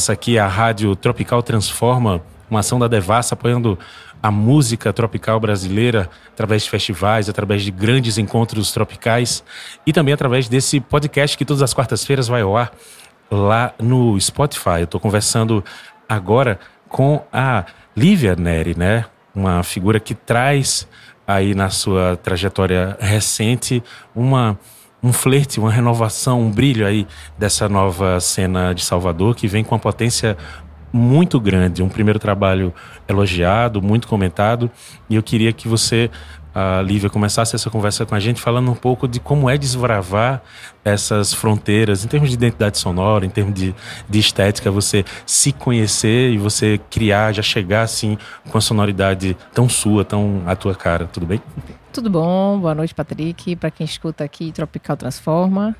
Essa aqui é a Rádio Tropical Transforma, uma ação da Devassa apoiando a música tropical brasileira através de festivais, através de grandes encontros tropicais e também através desse podcast que todas as quartas-feiras vai ao ar lá no Spotify. Eu estou conversando agora com a Lívia Neri, né? Uma figura que traz aí na sua trajetória recente uma um flerte, uma renovação, um brilho aí dessa nova cena de Salvador que vem com uma potência muito grande, um primeiro trabalho elogiado, muito comentado, e eu queria que você, a Lívia, começasse essa conversa com a gente falando um pouco de como é desbravar essas fronteiras, em termos de identidade sonora, em termos de, de estética, você se conhecer e você criar, já chegar assim com a sonoridade tão sua, tão à tua cara, tudo bem? Tudo bom, boa noite, Patrick, para quem escuta aqui Tropical Transforma.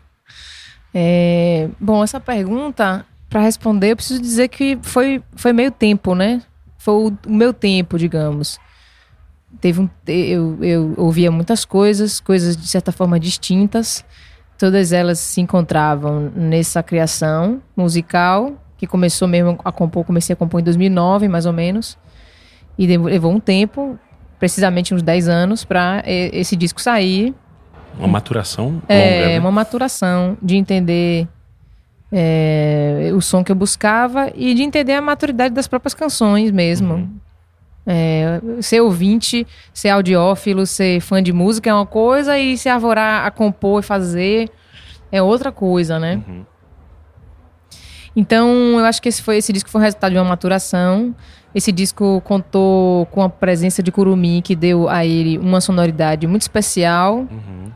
É, bom, essa pergunta para responder, eu preciso dizer que foi, foi meio tempo, né? Foi o, o meu tempo, digamos. Teve um, eu, eu ouvia muitas coisas, coisas de certa forma distintas. Todas elas se encontravam nessa criação musical, que começou mesmo a compor, comecei a compor em 2009, mais ou menos. E levou um tempo, precisamente uns 10 anos, para esse disco sair. Uma maturação longa, É, né? uma maturação de entender é, o som que eu buscava e de entender a maturidade das próprias canções mesmo. Uhum. É, ser ouvinte, ser audiófilo, ser fã de música é uma coisa e se arvorar a compor e fazer é outra coisa, né? Uhum. Então, eu acho que esse foi esse disco foi o resultado de uma maturação. Esse disco contou com a presença de Curumim, que deu a ele uma sonoridade muito especial, Uhum.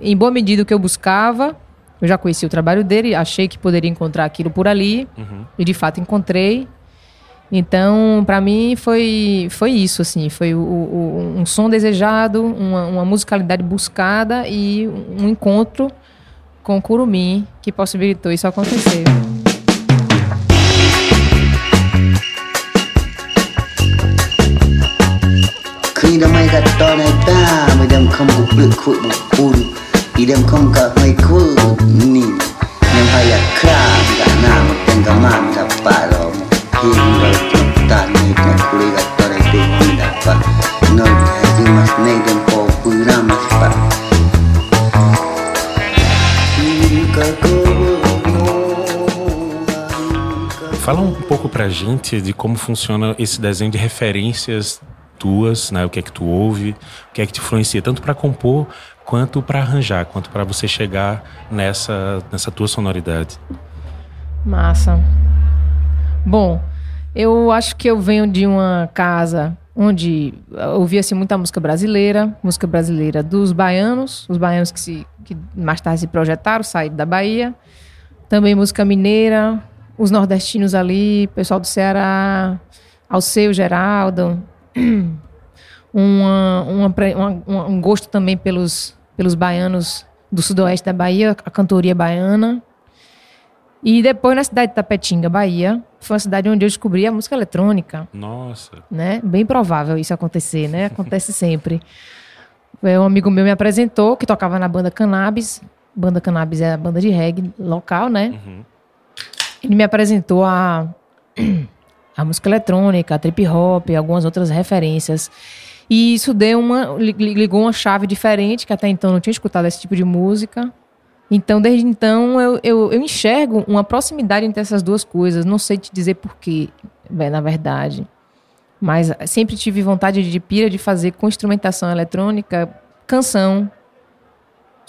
em boa medida o que eu buscava. Eu já conheci o trabalho dele, achei que poderia encontrar aquilo por ali, Uhum. e de fato encontrei. Então, para mim foi foi isso assim, foi o, o- um som desejado, uma, uma musicalidade buscada e um encontro com Curumim que possibilitou isso acontecer. Đã mây gạt to này ta Mày đem không có bự khuỵ một khuôn Đi đem không cả mây khuỵ Nì Nem haya kram Gak nama tengah mam Gak palo Hing ral Tan ni Nek kuli gạt to này Ting ni haji mas Nei dem po pa Fala um pouco pra gente de como funciona esse desenho de referências tuas, né? O que é que tu ouve, o que é que te influencia tanto pra compor quanto pra arranjar, quanto pra você chegar nessa nessa tua sonoridade. Massa. Bom, eu acho que eu venho de uma casa onde ouvia-se muita música brasileira, música brasileira dos baianos, os baianos que, se, que mais tarde se projetaram, saíram da Bahia. Também música mineira, os nordestinos ali, pessoal do Ceará, Alceu, Geraldo. Uma, uma, uma- um gosto também pelos, pelos baianos do sudoeste da Bahia, a cantoria baiana. E depois na cidade de Tapetinga, Bahia, foi uma cidade onde eu descobri a música eletrônica, Nossa. né? Bem provável isso acontecer, né? Acontece sempre. É, Um amigo meu me apresentou, que tocava na banda Cannabis. Banda Cannabis é a banda de reggae local, né? Uhum. Ele me apresentou a, a música eletrônica, a trip hop, algumas outras referências. E isso deu uma, li- li- ligou uma chave diferente, que até então não tinha escutado esse tipo de música. Então, desde então, eu, eu, eu enxergo uma proximidade entre essas duas coisas. Não sei te dizer porquê, na verdade. Mas sempre tive vontade de pira de fazer com instrumentação eletrônica, canção.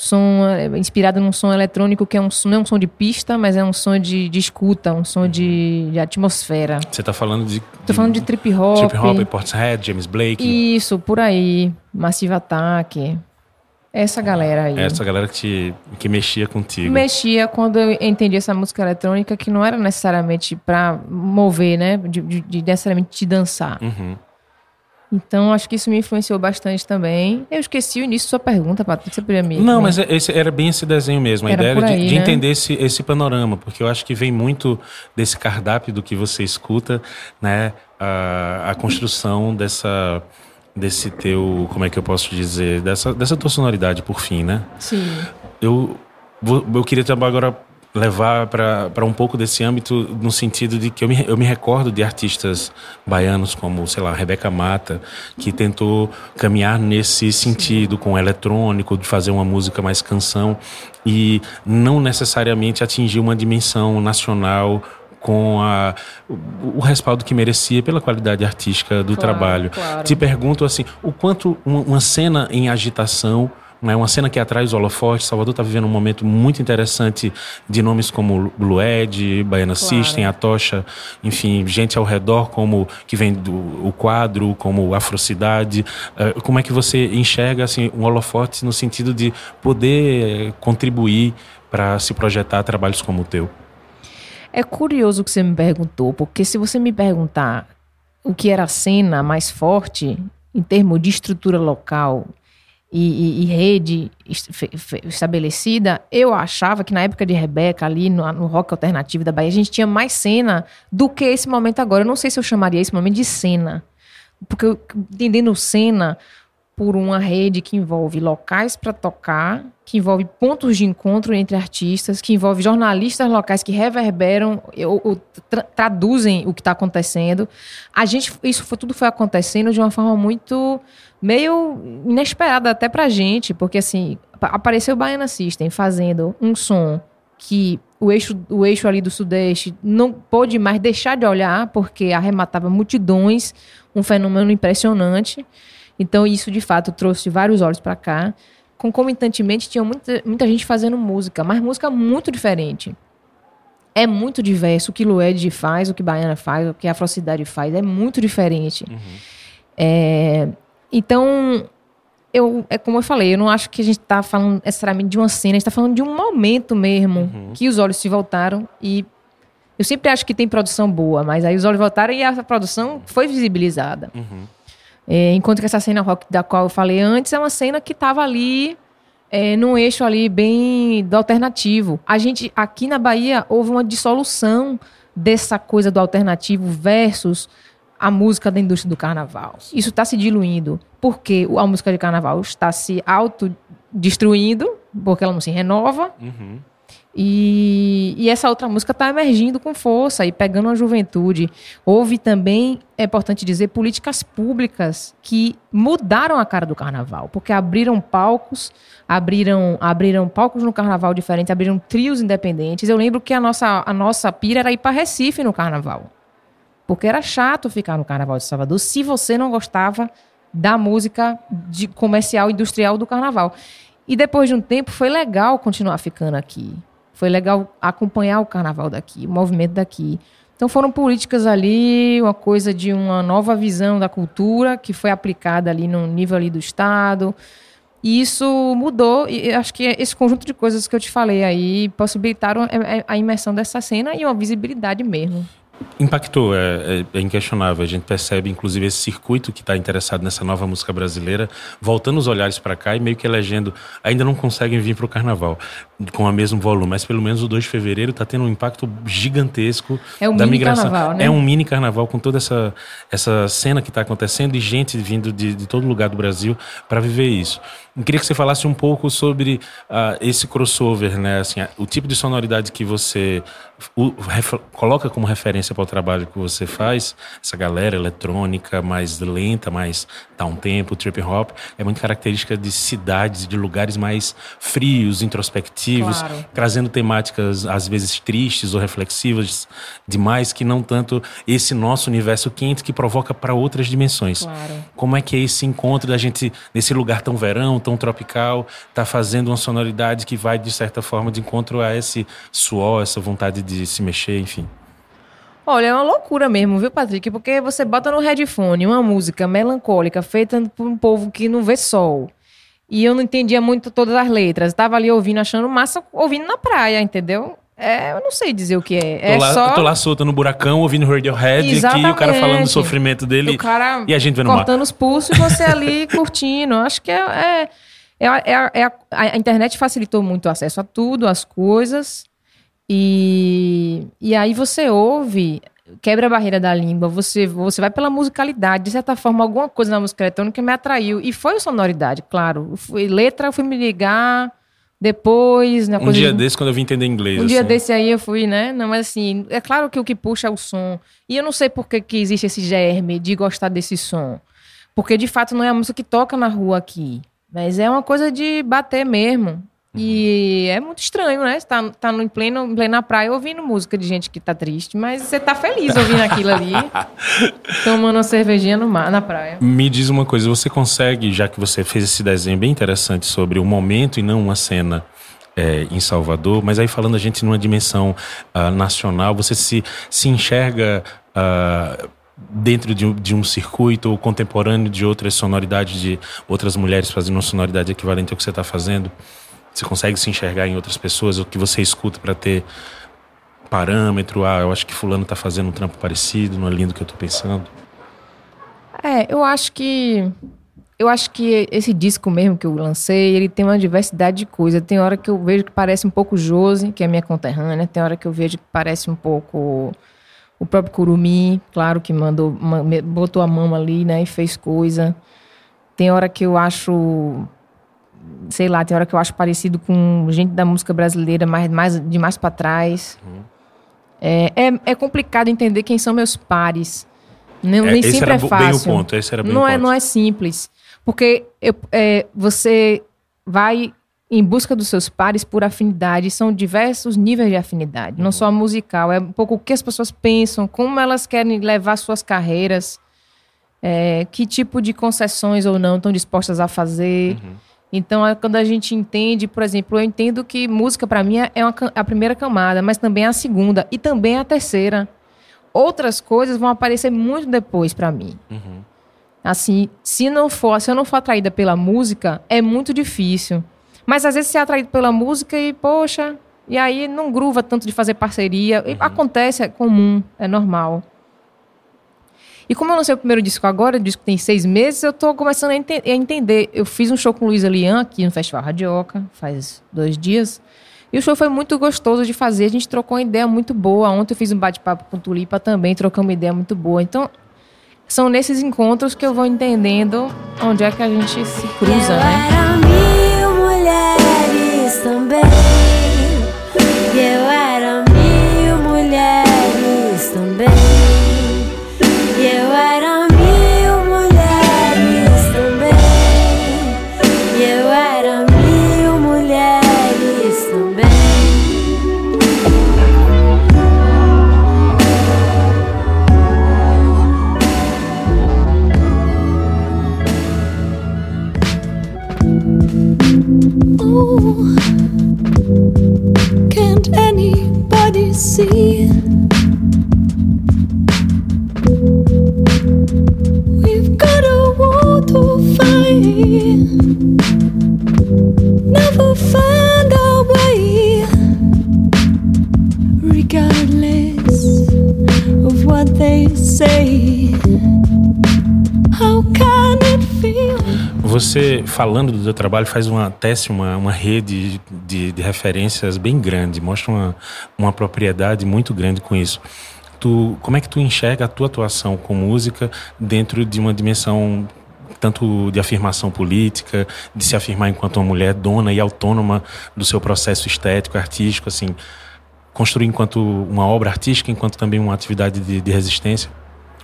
Som eh, inspirado num som eletrônico que é um, não é um som de pista, mas é um som de, de escuta, um som de, de atmosfera. Você tá falando de Tô falando de trip hop. Trip Hop, Portishead, James Blake. Isso, por aí. Massive Attack. Essa galera aí. Essa galera que, te, que mexia contigo. Mexia quando eu entendi essa música eletrônica que não era necessariamente pra mover, né? De, de- de necessariamente te dançar. Uhum. Então, acho que isso me influenciou bastante também. Eu esqueci o início da sua pergunta, Patrícia, você podia me... Não, me- mas é- esse era bem esse desenho mesmo. A Era ideia era de, de né? entender esse, esse panorama, porque eu acho que vem muito desse cardápio do que você escuta, né? A, a construção dessa desse teu, como é que eu posso dizer, dessa, dessa tua sonoridade por fim, né? Sim. Eu, vou- eu queria também agora levar para um pouco desse âmbito no sentido de que eu me, eu me recordo de artistas baianos como, sei lá, Rebeca Mata, que tentou caminhar nesse sentido com o eletrônico, de fazer uma música mais canção e não necessariamente atingir uma dimensão nacional com a, o, o, respaldo que merecia pela qualidade artística do Claro, trabalho. claro. Te pergunto assim, o quanto uma, uma cena em agitação, né, uma cena que atrai os holofotes, Salvador está vivendo um momento muito interessante de nomes como Blued, Baiana Claro. System, a Tocha, enfim, gente ao redor como que vem do o quadro, como Afrocidade. Eh, como é que você enxerga assim um holofote no sentido de poder contribuir para se projetar trabalhos como o teu? É curioso o que você me perguntou, porque se você me perguntar o que era a cena mais forte em termos de estrutura local e, e- e rede estabelecida, eu achava que na época de Rebeca, ali no, no rock alternativo da Bahia, a gente tinha mais cena do que esse momento agora. Eu não sei se eu chamaria esse momento de cena, porque entendendo cena por uma rede que envolve locais para tocar, que envolve pontos de encontro entre artistas, que envolve jornalistas locais que reverberam ou, ou tra- traduzem o que está acontecendo. A gente, isso foi, tudo foi acontecendo de uma forma muito meio inesperada até pra gente, porque assim pa- apareceu o Baiana System fazendo um som que o eixo, o eixo ali do Sudeste não pôde mais deixar de olhar, porque arrematava multidões, um fenômeno impressionante. Então, isso de fato trouxe vários olhos para cá. Concomitantemente, tinha muita, muita gente fazendo música, mas música muito diferente. É muito diverso. O que Lued faz, o que Baiana faz, o que a Afrocidade faz, é muito diferente. É, então, eu, é como eu falei, eu não acho que a gente está falando necessariamente de uma cena, a gente está falando de um momento mesmo que os olhos se voltaram e eu sempre acho que tem produção boa, mas aí os olhos voltaram e a produção foi visibilizada. É, enquanto que essa cena rock da qual eu falei antes é uma cena que estava ali é, num eixo ali bem do alternativo. A gente, aqui na Bahia, houve uma dissolução dessa coisa do alternativo versus a música da indústria do carnaval. Isso está se diluindo, porque a música de carnaval está se autodestruindo, porque ela não se renova, e, e essa outra música está emergindo com força e pegando a juventude. Houve também, é importante dizer, políticas públicas que mudaram a cara do carnaval, porque abriram palcos, abriram, abriram palcos no carnaval diferentes, abriram trios independentes. Eu lembro que a nossa, a nossa pira era ir para Recife no carnaval. Porque era chato ficar no Carnaval de Salvador se você não gostava da música de comercial industrial do carnaval. E depois de um tempo foi legal continuar ficando aqui. Foi legal acompanhar o carnaval daqui, o movimento daqui. Então foram políticas ali, uma coisa de uma nova visão da cultura que foi aplicada ali no nível ali do estado. E isso mudou, e acho que esse conjunto de coisas que eu te falei aí possibilitaram a- a imersão dessa cena e uma visibilidade mesmo. Impactou, é, é- é inquestionável. A gente percebe, inclusive, esse circuito que está interessado nessa nova música brasileira, voltando os olhares para cá e meio que elegendo. Ainda não conseguem vir para o carnaval com o mesmo volume, mas pelo menos o 2 de fevereiro está tendo um impacto gigantesco É um da mini migração. carnaval, né? É um mini carnaval com toda essa, essa cena que está acontecendo e gente vindo de, de todo lugar do Brasil para viver isso. Eu queria que você falasse um pouco sobre ah, esse crossover, né? Assim, o tipo de sonoridade que você o- ref- coloca como referência para o trabalho que você faz, essa galera eletrônica mais lenta, mais down tempo, trip hop, é muito característica de cidades, de lugares mais frios, introspectivos, Claro. trazendo temáticas às vezes tristes ou reflexivas demais, que não tanto esse nosso universo quente que provoca para outras dimensões. Claro. Como é que é esse encontro da gente nesse lugar tão verão, tão tropical, tá fazendo uma sonoridade que vai de certa forma de encontro a esse suor, essa vontade de se mexer, enfim. Olha, é uma loucura mesmo, viu, Patrick? Porque você bota no headphone uma música melancólica feita por um povo que não vê sol. E eu não entendia muito todas as letras. Tava ali ouvindo, achando massa, ouvindo na praia, entendeu? É, eu não sei dizer o que é. Tô, é lá, só tô lá solta no buracão, ouvindo Radiohead aqui, o cara falando do sofrimento dele o cara e a gente vendo o mar. cortando os pulsos e você ali curtindo. Acho que é, é, é, a- é a- é a, a internet facilitou muito o acesso a tudo, às coisas. E, e aí você ouve, quebra a barreira da língua, você, você vai pela musicalidade. De certa forma, alguma coisa na música eletrônica me atraiu. E foi sonoridade, claro. Foi, letra, eu fui me ligar Depois, na Um coisa dia de- desse, quando eu vim entender inglês. um dia assim. desse aí eu fui, né? Não, mas assim, é claro que o que puxa é o som. E eu não sei por que, que existe esse germe de gostar desse som. Porque de fato não é a música que toca na rua aqui. Mas é uma coisa de bater mesmo. E é muito estranho, né? Você tá, tá no, em, pleno, em plena praia ouvindo música de gente que tá triste, mas você tá feliz ouvindo aquilo ali, tomando uma cervejinha no mar, na praia. Me diz uma coisa, você consegue, já que você fez esse desenho bem interessante sobre o momento e não uma cena é, em Salvador, mas aí falando a gente numa dimensão ah, nacional, você se, se enxerga ah, dentro de, um- de um circuito ou contemporâneo de outras sonoridades, de outras mulheres fazendo uma sonoridade equivalente ao que você está fazendo? Você consegue se enxergar em outras pessoas, o que você escuta para ter parâmetro? Ah, eu acho que fulano está fazendo um trampo parecido, não é lindo que eu estou pensando? É, eu acho que. Eu acho que esse disco mesmo que eu lancei, ele tem uma diversidade de coisas. Tem hora que eu vejo que parece um pouco Josi, que é minha conterrânea. Tem hora que eu vejo que parece um pouco o próprio Curumi, claro que mandou, botou a mão ali, né, e fez coisa. Tem hora que eu acho, sei lá, tem hora que eu acho parecido com gente da música brasileira, mais, mais de mais para trás. É, é, é complicado entender quem são meus pares. Não, É, nem sempre é fácil. ponto, esse era bem não o é, não é simples. Porque eu- é, você vai em busca dos seus pares por afinidade. São diversos níveis de afinidade, Uhum. não só musical. É um pouco o que as pessoas pensam, como elas querem levar suas carreiras, é, que tipo de concessões ou não estão dispostas a fazer. Uhum. Então, é quando a gente entende, por exemplo, eu entendo que música para mim é uma a primeira camada, mas também é a segunda e também a terceira. Outras coisas vão aparecer muito depois para mim. Uhum. Assim, se não for, se eu não for atraída pela música, é muito difícil. Mas às vezes você é atraído pela música e, poxa, e aí não gruva tanto de fazer parceria. E acontece, é comum, é normal. E como eu lancei o primeiro disco agora, o disco tem seis meses, eu tô começando a, ente- a entender. Eu fiz um show com Luísa Lian aqui no Festival Radioca, faz dois dias. E o show foi muito gostoso de fazer. A gente trocou uma ideia muito boa. Ontem eu fiz um bate-papo com Tulipa também, trocamos uma ideia muito boa. Então, são nesses encontros que eu vou entendendo onde é que a gente se cruza, né? Can't anybody see? Você, falando do seu trabalho, faz uma tece, uma, uma rede de, de referências bem grande, mostra uma, uma propriedade muito grande com isso. Tu, como é que tu enxerga a tua atuação com música dentro de uma dimensão tanto de afirmação política, de se afirmar enquanto uma mulher dona e autônoma do seu processo estético, artístico, assim, construir enquanto uma obra artística, enquanto também uma atividade de, de resistência,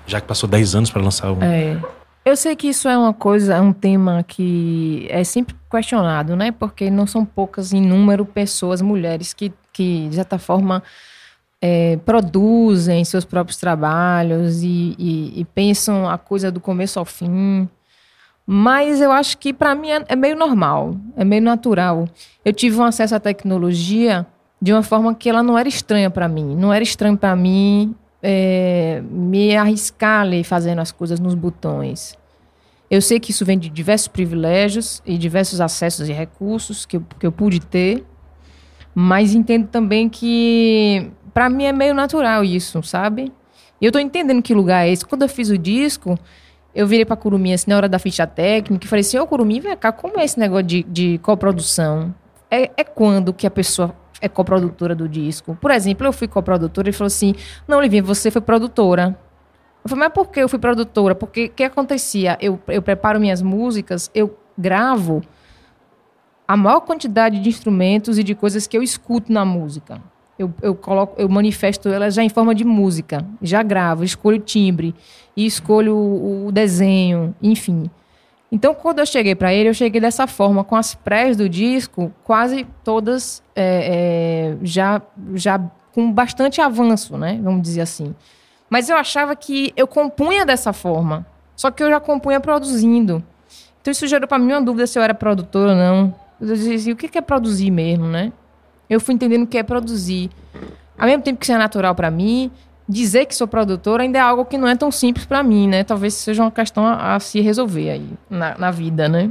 já que passou 10 anos para lançar um. É. Eu sei que isso é uma coisa, é um tema que é sempre questionado, né? Porque não são poucas em número pessoas, mulheres, que, que de certa forma, é, produzem seus próprios trabalhos e, e- e pensam a coisa do começo ao fim. Mas eu acho que para mim é, é meio normal, é meio natural. Eu tive um acesso à tecnologia de uma forma que ela não era estranha para mim. Não era estranho para mim é, me arriscar ali fazendo as coisas nos botões. Eu sei que isso vem de diversos privilégios e diversos acessos e recursos que eu, que eu pude ter, mas entendo também que para mim é meio natural isso, sabe? E eu tô entendendo que lugar é esse. Quando eu fiz o disco, eu virei pra Curumim assim, na hora da ficha técnica e falei assim: Ô Curumim, vem cá, como é esse negócio de, de coprodução? É, é quando que a pessoa é coprodutora do disco? Por exemplo, eu fui coprodutora e falou assim: Não, Livinha, você foi produtora. Eu falei, mas por que eu fui produtora? Porque o que acontecia? Eu, eu preparo minhas músicas, eu gravo a maior quantidade de instrumentos e de coisas que eu escuto na música. Eu, eu coloco, eu manifesto elas já em forma de música, já gravo, escolho o timbre e escolho o, o desenho, enfim. Então, quando eu cheguei para ele, eu cheguei dessa forma, com as prés do disco, quase todas é, é, já, já com bastante avanço, né? Vamos dizer assim. Mas eu achava que eu compunha dessa forma, só que eu já compunha produzindo. Então, isso gerou para mim uma dúvida se eu era produtora ou não. Eu dizia assim, o que é produzir mesmo, né? Eu fui entendendo o que é produzir. Ao mesmo tempo que isso é natural para mim, dizer que sou produtora ainda é algo que não é tão simples para mim, né? Talvez seja uma questão a, a se resolver aí na, na vida, né?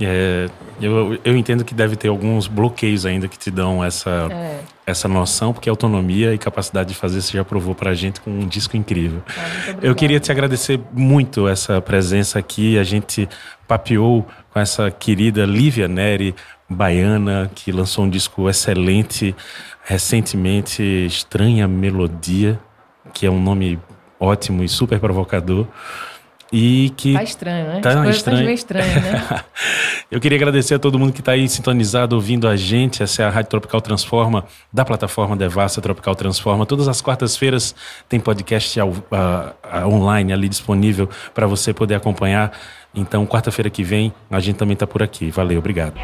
É, eu, eu entendo que deve ter alguns bloqueios ainda que te dão essa, é. essa noção, porque autonomia e capacidade de fazer você já provou pra gente com um disco incrível. Ah, eu queria te agradecer muito essa presença aqui. A gente papeou com essa querida Lívia Neri, baiana, que lançou um disco excelente recentemente, Estranha Melodia, que é um nome ótimo e super provocador. E que. Tá estranho, né? Tá estranho. Tá estranho, né? Eu queria agradecer a todo mundo que está aí sintonizado, ouvindo a gente. Essa é a Rádio Tropical Transforma, da plataforma Devassa Tropical Transforma. Todas as quartas-feiras tem podcast ao, uh, uh, online ali disponível para você poder acompanhar. Então, quarta-feira que vem, a gente também está por aqui. Valeu, obrigado.